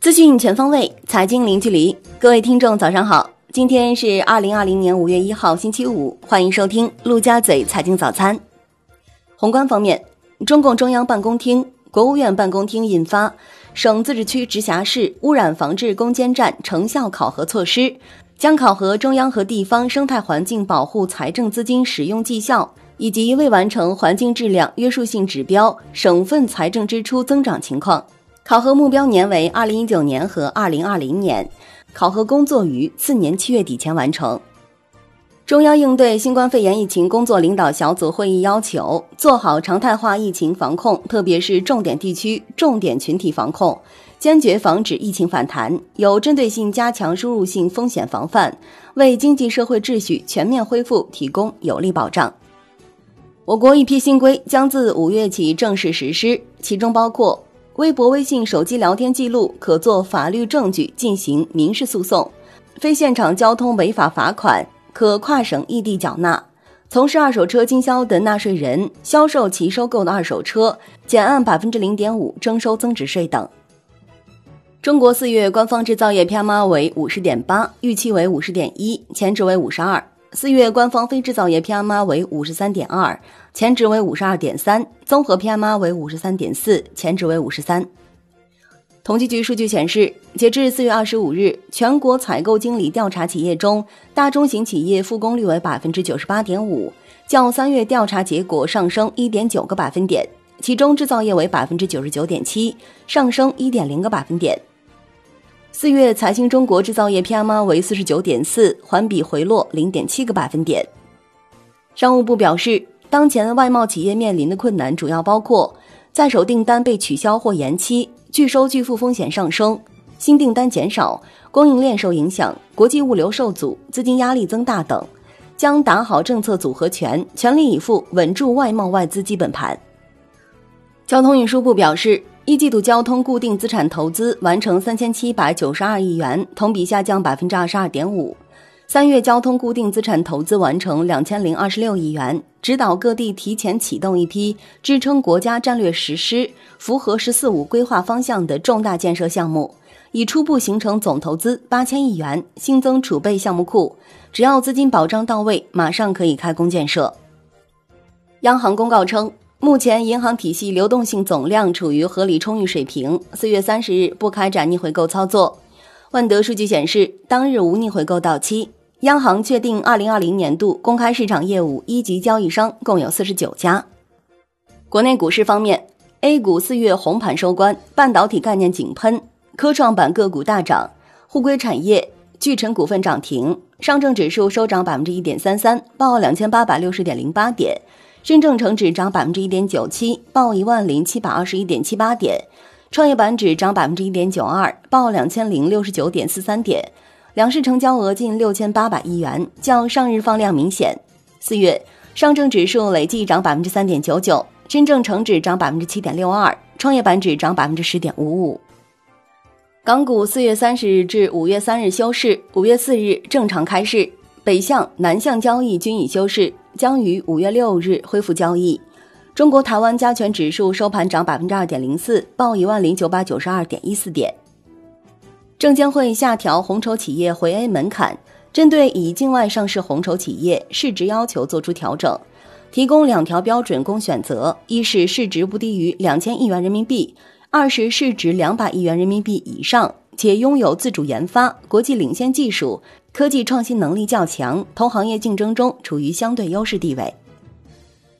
资讯全方位，财经零距离。各位听众，早上好！今天是二零二零年五月一号，星期五，欢迎收听陆家嘴财经早餐。宏观方面，中共中央办公厅、国务院办公厅印发《省、自治区、直辖市污染防治攻坚战成效考核措施》，将考核中央和地方生态环境保护财政资金使用绩效。以及未完成环境质量约束性指标省份财政支出增长情况，考核目标年为二零一九年和二零二零年，考核工作于次年七月底前完成。中央应对新冠肺炎疫情工作领导小组会议要求，做好常态化疫情防控，特别是重点地区、重点群体防控，坚决防止疫情反弹，有针对性加强输入性风险防范，为经济社会秩序全面恢复提供有力保障。我国一批新规将自五月起正式实施，其中包括微博、微信、手机聊天记录可作法律证据进行民事诉讼；非现场交通违法罚款可跨省异地缴纳；从事二手车经销的纳税人销售其收购的二手车，减按百分之零点五征收增值税等。中国四月官方制造业 PMI 为五十点八，预期为五十点一，前值为五十二。四月官方非制造业 PMI 为五十三点二，前值为五十二点三；综合 PMI 为五十三点四，前值为五十三。统计局数据显示，截至四月二十五日，全国采购经理调查企业中，大中型企业复工率为百分之九十八点五，较三月调查结果上升一点九个百分点，其中制造业为百分之九十九点七，上升一点零个百分点。四月财新中国制造业 PMI 为四十九点四，环比回落零点七个百分点。商务部表示，当前外贸企业面临的困难主要包括在手订单被取消或延期、拒收拒付风险上升、新订单减少、供应链受影响、国际物流受阻、资金压力增大等，将打好政策组合拳，全力以赴稳住外贸外资基本盘。交通运输部表示。一季度交通固定资产投资完成三千七百九十二亿元，同比下降百分之二十二点五。三月交通固定资产投资完成两千零二十六亿元，指导各地提前启动一批支撑国家战略实施、符合“十四五”规划方向的重大建设项目，已初步形成总投资八千亿元，新增储备项目库，只要资金保障到位，马上可以开工建设。央行公告称。目前银行体系流动性总量处于合理充裕水平。四月三十日不开展逆回购操作。万德数据显示，当日无逆回购到期。央行确定二零二零年度公开市场业务一级交易商共有四十九家。国内股市方面，A 股四月红盘收官，半导体概念井喷，科创板个股大涨，互硅产业、聚成股份涨停。上证指数收涨百分之一点三三，报两千八百六十点零八点。深证成指涨百分之一点九七，报一万零七百二十一点七八点；创业板指涨百分之一点九二，报两千零六十九点四三点。两市成交额近六千八百亿元，较上日放量明显。四月上证指数累计涨百分之三点九九，深证成指涨百分之七点六二，创业板指涨百分之十点五五。港股四月三十日至五月三日休市，五月四日正常开市，北向、南向交易均已休市。将于五月六日恢复交易。中国台湾加权指数收盘涨百分之二点零四，报一万零九百九十二点一四点。证监会下调红筹企业回 A 门槛，针对已境外上市红筹企业市值要求作出调整，提供两条标准供选择：一是市值不低于两千亿元人民币；二是市值两百亿元人民币以上，且拥有自主研发、国际领先技术。科技创新能力较强，同行业竞争中处于相对优势地位。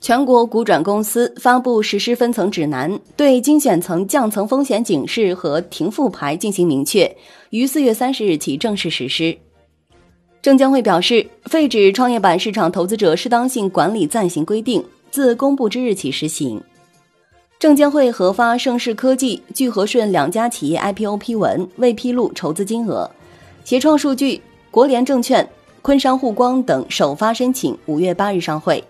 全国股转公司发布实施分层指南，对精选层降层风险警示和停复牌进行明确，于四月三十日起正式实施。证监会表示，废止创业板市场投资者适当性管理暂行规定，自公布之日起实行。证监会核发盛世科技、聚合顺两家企业 IPO 批文，未披露筹资金额。协创数据。国联证券、昆山沪光等首发申请，五月八日上会。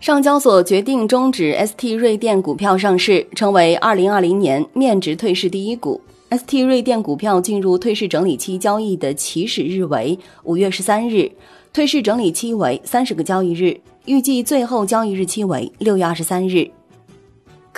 上交所决定终止 ST 瑞电股票上市，成为二零二零年面值退市第一股。ST 瑞电股票进入退市整理期交易的起始日为五月十三日，退市整理期为三十个交易日，预计最后交易日期为六月二十三日。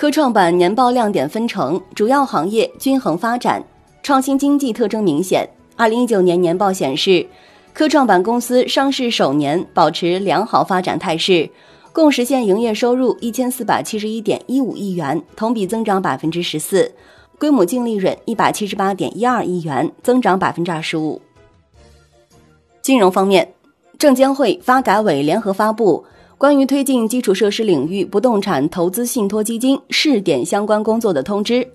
科创板年报亮点分成，主要行业均衡发展，创新经济特征明显。二零一九年年报显示，科创板公司上市首年保持良好发展态势，共实现营业收入一千四百七十一点一五亿元，同比增长百分之十四，规模净利润一百七十八点一二亿元，增长百分之二十五。金融方面，证监会、发改委联合发布。关于推进基础设施领域不动产投资信托基金试点相关工作的通知，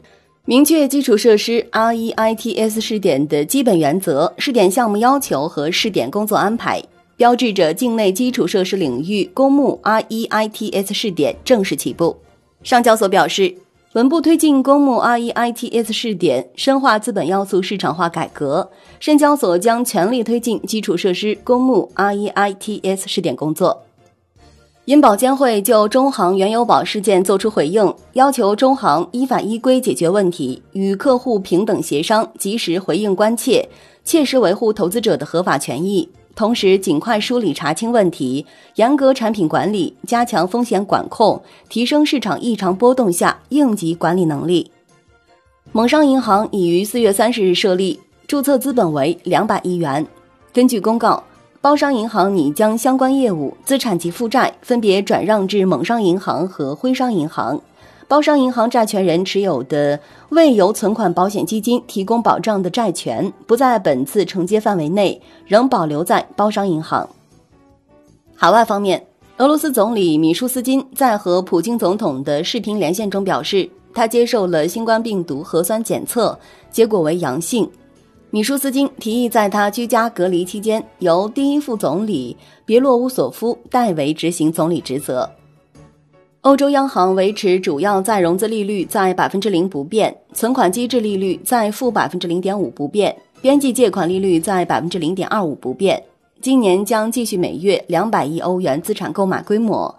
明确基础设施 REITs 试点的基本原则、试点项目要求和试点工作安排，标志着境内基础设施领域公募 REITs 试点正式起步。上交所表示，稳步推进公募 REITs 试点，深化资本要素市场化改革。深交所将全力推进基础设施公募 REITs 试点工作。银保监会就中行原油宝事件作出回应，要求中行依法依规解决问题，与客户平等协商，及时回应关切，切实维护投资者的合法权益。同时，尽快梳理查清问题，严格产品管理，加强风险管控，提升市场异常波动下应急管理能力。蒙商银行已于四月三十日设立，注册资本为两百亿元。根据公告。包商银行拟将相关业务资产及负债分别转让至蒙商银行和徽商银行。包商银行债权人持有的未由存款保险基金提供保障的债权不在本次承接范围内，仍保留在包商银行。海外方面，俄罗斯总理米舒斯金在和普京总统的视频连线中表示，他接受了新冠病毒核酸检测，结果为阳性。米舒斯金提议，在他居家隔离期间，由第一副总理别洛乌索夫代为执行总理职责。欧洲央行维持主要再融资利率在百分之零不变，存款机制利率在负百分之零点五不变，边际借款利率在百分之零点二五不变。今年将继续每月两百亿欧元资产购买规模，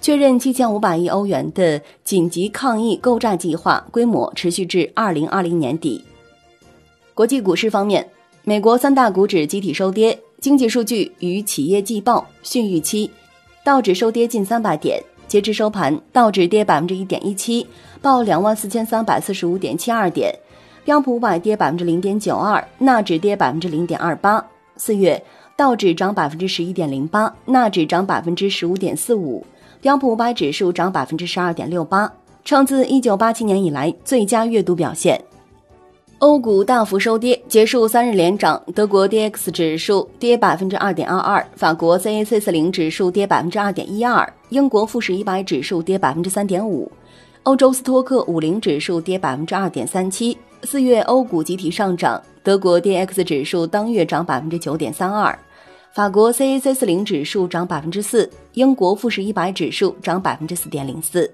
确认七千五百亿欧元的紧急抗疫购债计划规模持续至二零二零年底。国际股市方面，美国三大股指集体收跌，经济数据与企业季报逊预期，道指收跌近三百点。截至收盘，道指跌百分之一点一七，报两万四千三百四十五点七二点；标普五百跌百分之零点九二，纳指跌百分之零点二八。四月，道指涨百分之十一点零八，纳指涨百分之十五点四五，标普五百指数涨百分之十二点六八，创自一九八七年以来最佳月度表现。欧股大幅收跌，结束三日连涨。德国 D X 指数跌百分之二点二二，法国 C A C 四零指数跌百分之二点一二，英国富时一百指数跌百分之三点五，欧洲斯托克五零指数跌百分之二点三七。四月欧股集体上涨，德国 D X 指数当月涨百分之九点三二，法国 C A C 四零指数涨百分之四，英国富时一百指数涨百分之四点零四。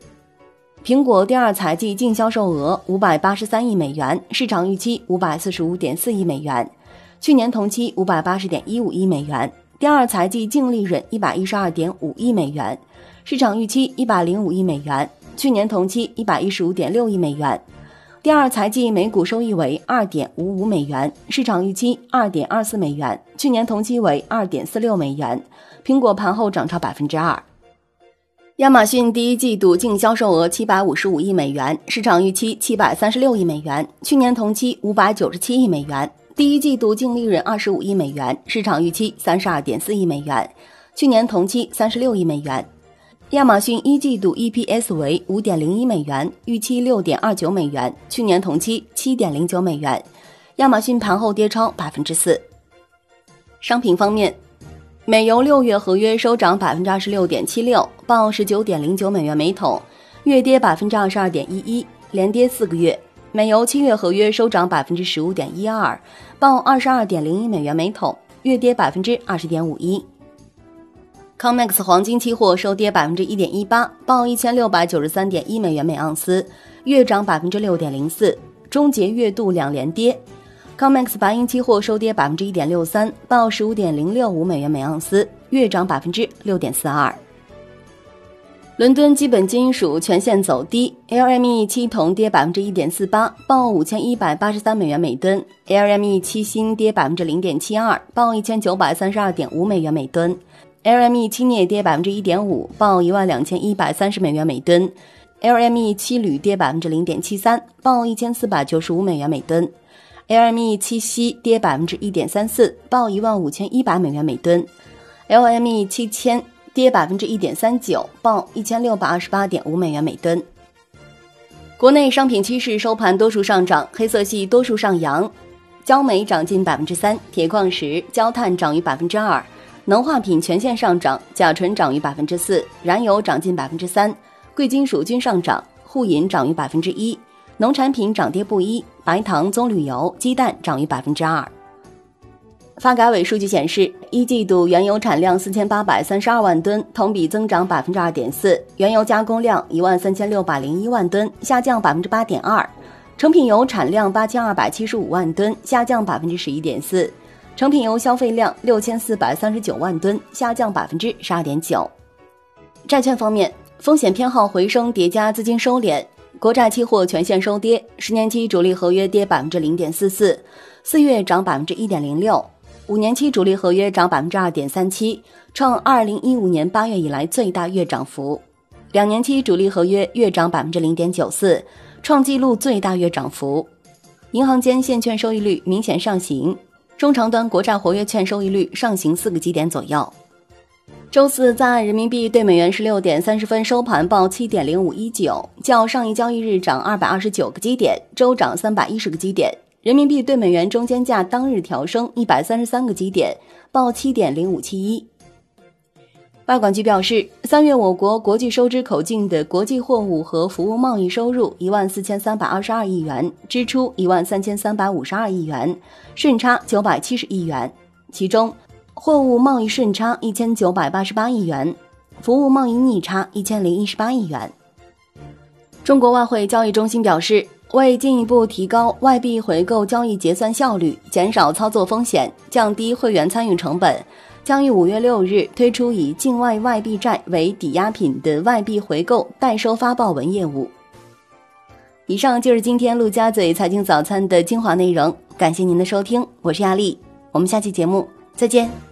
苹果第二财季净销售额五百八十三亿美元，市场预期五百四十五点四亿美元，去年同期五百八十点一五亿美元。第二财季净利润一百一十二点五亿美元，市场预期一百零五亿美元，去年同期一百一十五点六亿美元。第二财季每股收益为二点五五美元，市场预期二点二四美元，去年同期为二点四六美元。苹果盘后涨超百分之二。亚马逊第一季度净销售额七百五十五亿美元，市场预期七百三十六亿美元，去年同期五百九十七亿美元。第一季度净利润二十五亿美元，市场预期三十二点四亿美元，去年同期三十六亿美元。亚马逊一季度 EPS 为五点零一美元，预期六点二九美元，去年同期七点零九美元。亚马逊盘后跌超百分之四。商品方面。美油六月合约收涨百分之二十六点七六，报十九点零九美元每桶，月跌百分之二十二点一一，连跌四个月。美油七月合约收涨百分之十五点一二，报二十二点零一美元每桶，月跌百分之二十点五一。COMEX 黄金期货收跌百分之一点一八，报一千六百九十三点一美元每盎司，月涨百分之六点零四，终结月度两连跌。COMEX 白银期货收跌百分之一点六三，报十五点零六五美元每盎司，月涨百分之六点四二。伦敦基本金属全线走低，LME 期铜跌百分之一点四八，报五千一百八十三美元每吨；LME 期锌跌百分之零点七二，报一千九百三十二点五美元每吨。；LME 期镍跌百分之一点五，报一万两千一百三十美元每吨。；LME 期铝跌百分之零点七三，报一千四百九十五美元每吨。；LME 期锡跌百分之一点三四，报一万五千一百美元每吨；LME 七千跌百分之一点三九，报一千六百二十八点五美元每吨。国内商品趋势收盘多数上涨，黑色系多数上扬，焦煤涨近百分之三，铁矿石、焦炭涨逾百分之二。能化品全线上涨，甲醇涨逾百分之四，燃油涨近百分之三，贵金属均上涨，沪银涨逾百分之一，农产品涨跌不一，白糖、棕榈油、鸡蛋涨逾百分之二。发改委数据显示，一季度原油产量四千八百三十二万吨，同比增长百分之二点四；原油加工量一万三千六百零一万吨，下降百分之八点二；成品油产量八千二百七十五万吨，下降百分之十一点四。成品油消费量六千四百三十九万吨，下降百分之十二点九。债券方面，风险偏好回升叠加资金收敛，国债期货全线收跌，十年期主力合约跌百分之零点四四，四月涨百分之一点零六；五年期主力合约涨百分之二点三七，创二零一五年八月以来最大月涨幅；两年期主力合约月涨百分之零点九四，创纪录最大月涨幅。银行间现券收益率明显上行。中长端国债活跃券收益率上行四个基点左右。周四在岸人民币对美元十六点三十分收盘报七点零五一九，较上一交易日涨二百二十九个基点，周涨三百一十个基点。人民币对美元中间价当日调升一百三十三个基点，报七点零五七一。外管局表示，三月我国国际收支口径的国际货物和服务贸易收入一万四千三百二十二亿元，支出一万三千三百五十二亿元，顺差九百七十亿元。其中，货物贸易顺差一千九百八十八亿元，服务贸易逆差一千零一十八亿元。中国外汇交易中心表示，为进一步提高外币回购交易结算效率，减少操作风险，降低会员参与成本。将于五月六日推出以境外外币债为抵押品的外币回购代收发报文业务。以上就是今天陆家嘴财经早餐的精华内容，感谢您的收听，我是亚丽，我们下期节目再见。